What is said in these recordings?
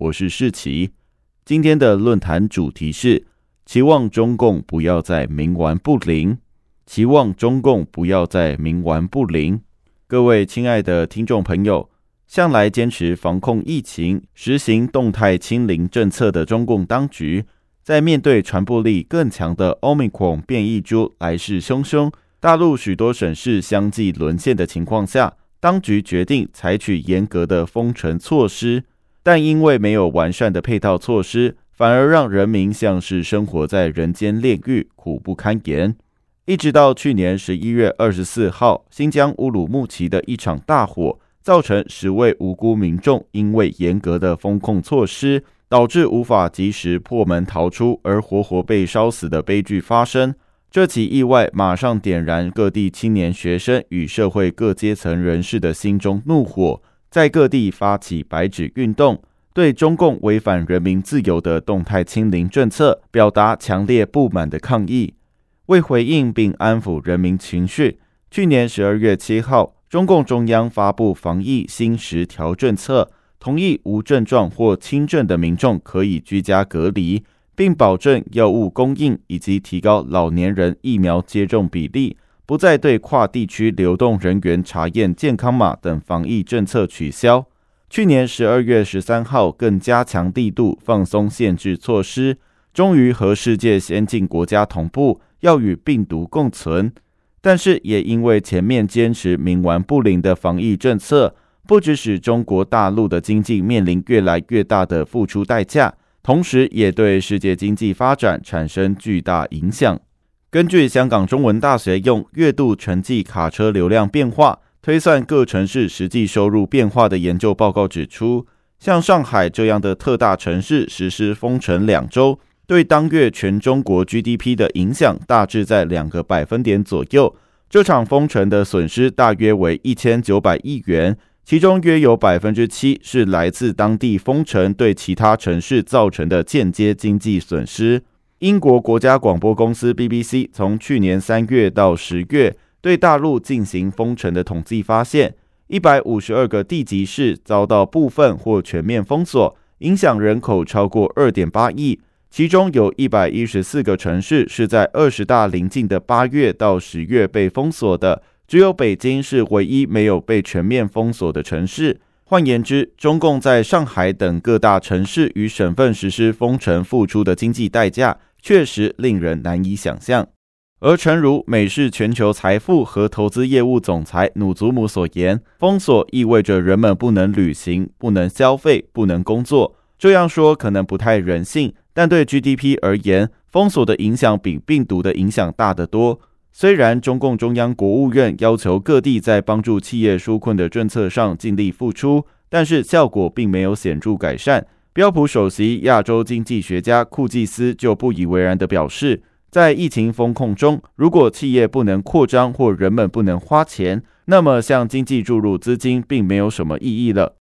我是世奇。今天的论坛主题是：期望中共不要再冥顽不灵。期望中共不要再冥顽不灵。各位亲爱的听众朋友，向来坚持防控疫情、实行动态清零政策的中共当局，在面对传播力更强的 Omicron 变异株来势汹汹，大陆许多省市相继沦陷的情况下。当局决定采取严格的封城措施，但因为没有完善的配套措施，反而让人民像是生活在人间炼狱，苦不堪言。一直到去年十一月二十四号，新疆乌鲁木齐的一场大火，造成十位无辜民众因为严格的封控措施，导致无法及时破门逃出而活活被烧死的悲剧发生。这起意外马上点燃各地青年学生与社会各阶层人士的心中怒火，在各地发起白纸运动，对中共违反人民自由的动态清零政策表达强烈不满的抗议。为回应并安抚人民情绪，去年十二月七号，中共中央发布防疫新十条政策，同意无症状或轻症的民众可以居家隔离。并保证药物供应以及提高老年人疫苗接种比例，不再对跨地区流动人员查验健康码等防疫政策取消。去年十二月十三号，更加强力度放松限制措施，终于和世界先进国家同步，要与病毒共存。但是，也因为前面坚持冥顽不灵的防疫政策，不只使中国大陆的经济面临越来越大的付出代价。同时，也对世界经济发展产生巨大影响。根据香港中文大学用月度城际卡车流量变化推算各城市实际收入变化的研究报告指出，像上海这样的特大城市实施封城两周，对当月全中国 GDP 的影响大致在两个百分点左右。这场封城的损失大约为一千九百亿元。其中约有百分之七是来自当地封城对其他城市造成的间接经济损失。英国国家广播公司 BBC 从去年三月到十月对大陆进行封城的统计发现，一百五十二个地级市遭到部分或全面封锁，影响人口超过二点八亿。其中有一百一十四个城市是在二十大临近的八月到十月被封锁的。只有北京是唯一没有被全面封锁的城市。换言之，中共在上海等各大城市与省份实施封城付出的经济代价，确实令人难以想象。而诚如美式全球财富和投资业务总裁努祖姆所言，封锁意味着人们不能旅行、不能消费、不能工作。这样说可能不太人性，但对 GDP 而言，封锁的影响比病毒的影响大得多。虽然中共中央、国务院要求各地在帮助企业纾困的政策上尽力付出，但是效果并没有显著改善。标普首席亚洲经济学家库季斯就不以为然地表示，在疫情风控中，如果企业不能扩张或人们不能花钱，那么向经济注入资金并没有什么意义了。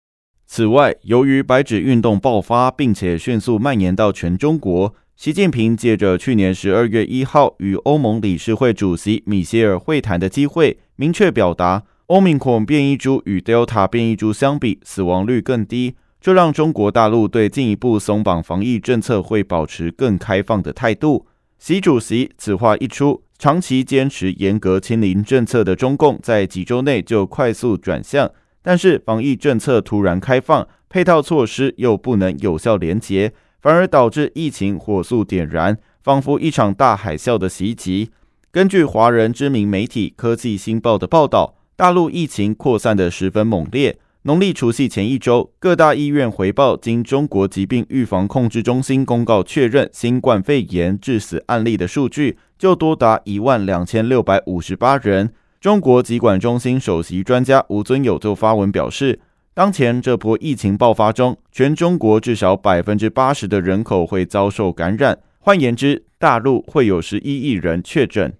此外，由于白纸运动爆发，并且迅速蔓延到全中国。习近平借着去年十二月一号与欧盟理事会主席米歇尔会谈的机会，明确表达，欧米孔变异株与 Delta 变异株相比，死亡率更低。这让中国大陆对进一步松绑防疫政策会保持更开放的态度。习主席此话一出，长期坚持严格清零政策的中共，在几周内就快速转向。但是防疫政策突然开放，配套措施又不能有效连结。反而导致疫情火速点燃，仿佛一场大海啸的袭击。根据华人知名媒体《科技新报》的报道，大陆疫情扩散的十分猛烈。农历除夕前一周，各大医院回报，经中国疾病预防控制中心公告确认新冠肺炎致死案例的数据，就多达一万两千六百五十八人。中国疾管中心首席专家吴尊友就发文表示。当前这波疫情爆发中，全中国至少百分之八十的人口会遭受感染，换言之，大陆会有十一亿人确诊。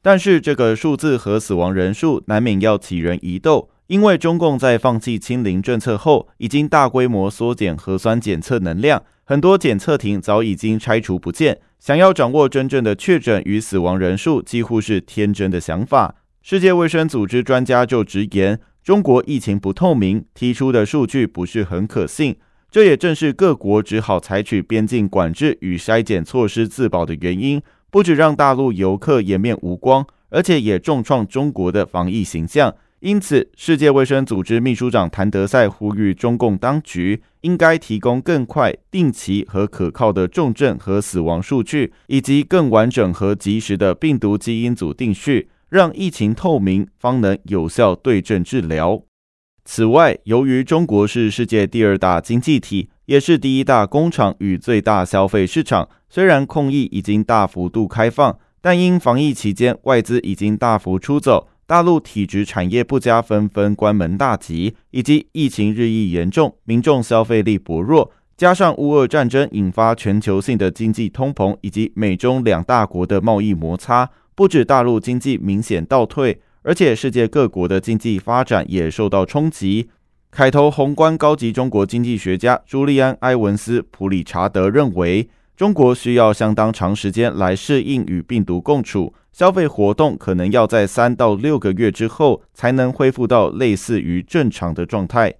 但是这个数字和死亡人数难免要起人疑窦，因为中共在放弃清零政策后，已经大规模缩减核酸检测能量，很多检测亭早已经拆除不见。想要掌握真正的确诊与死亡人数，几乎是天真的想法。世界卫生组织专家就直言。中国疫情不透明，提出的数据不是很可信，这也正是各国只好采取边境管制与筛检措施自保的原因。不止让大陆游客颜面无光，而且也重创中国的防疫形象。因此，世界卫生组织秘书长谭德赛呼吁中共当局应该提供更快、定期和可靠的重症和死亡数据，以及更完整和及时的病毒基因组定序。让疫情透明，方能有效对症治疗。此外，由于中国是世界第二大经济体，也是第一大工厂与最大消费市场，虽然控疫已经大幅度开放，但因防疫期间外资已经大幅出走，大陆体质产业不佳纷纷关门大吉，以及疫情日益严重，民众消费力薄弱，加上乌俄战争引发全球性的经济通膨，以及美中两大国的贸易摩擦。不止大陆经济明显倒退，而且世界各国的经济发展也受到冲击。凯投宏观高级中国经济学家朱利安·埃文斯·普里查德认为，中国需要相当长时间来适应与病毒共处，消费活动可能要在三到六个月之后才能恢复到类似于正常的状态。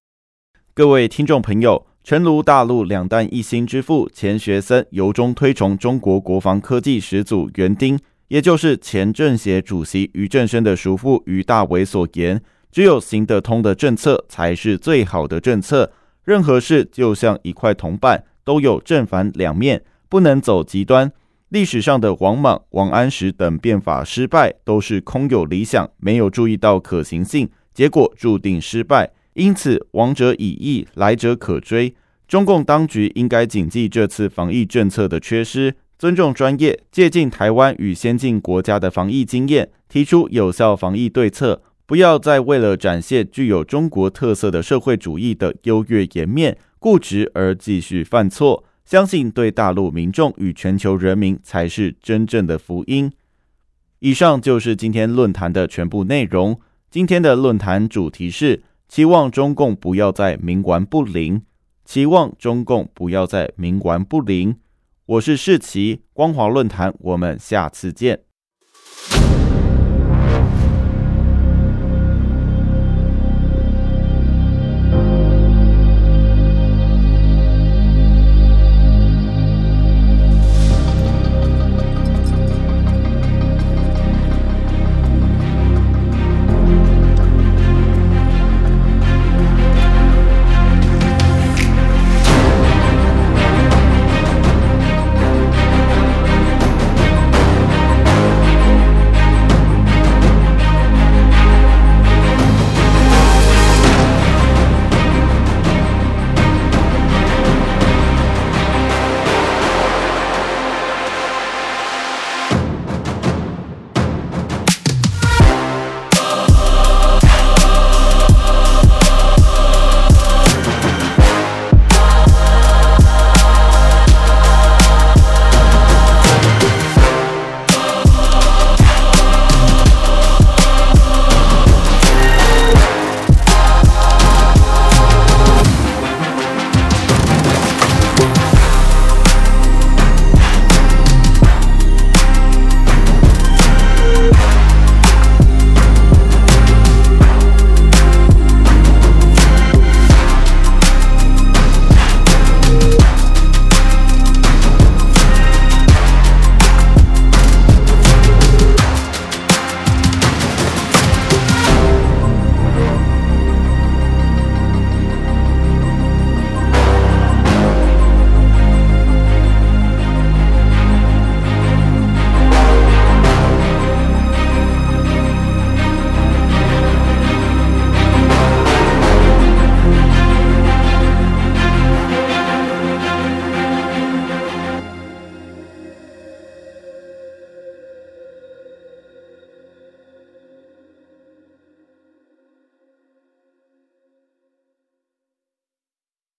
各位听众朋友，诚如大陆两弹一星之父钱学森由衷推崇中国国防科技始祖园丁。也就是前政协主席于正声的叔父于大为所言，只有行得通的政策才是最好的政策。任何事就像一块铜板，都有正反两面，不能走极端。历史上的王莽、王安石等变法失败，都是空有理想，没有注意到可行性，结果注定失败。因此，亡者已矣，来者可追。中共当局应该谨记这次防疫政策的缺失。尊重专业，借鉴台湾与先进国家的防疫经验，提出有效防疫对策。不要再为了展现具有中国特色的社会主义的优越颜面，固执而继续犯错。相信对大陆民众与全球人民才是真正的福音。以上就是今天论坛的全部内容。今天的论坛主题是：期望中共不要再冥顽不灵。期望中共不要再冥顽不灵。我是世奇，光华论坛，我们下次见。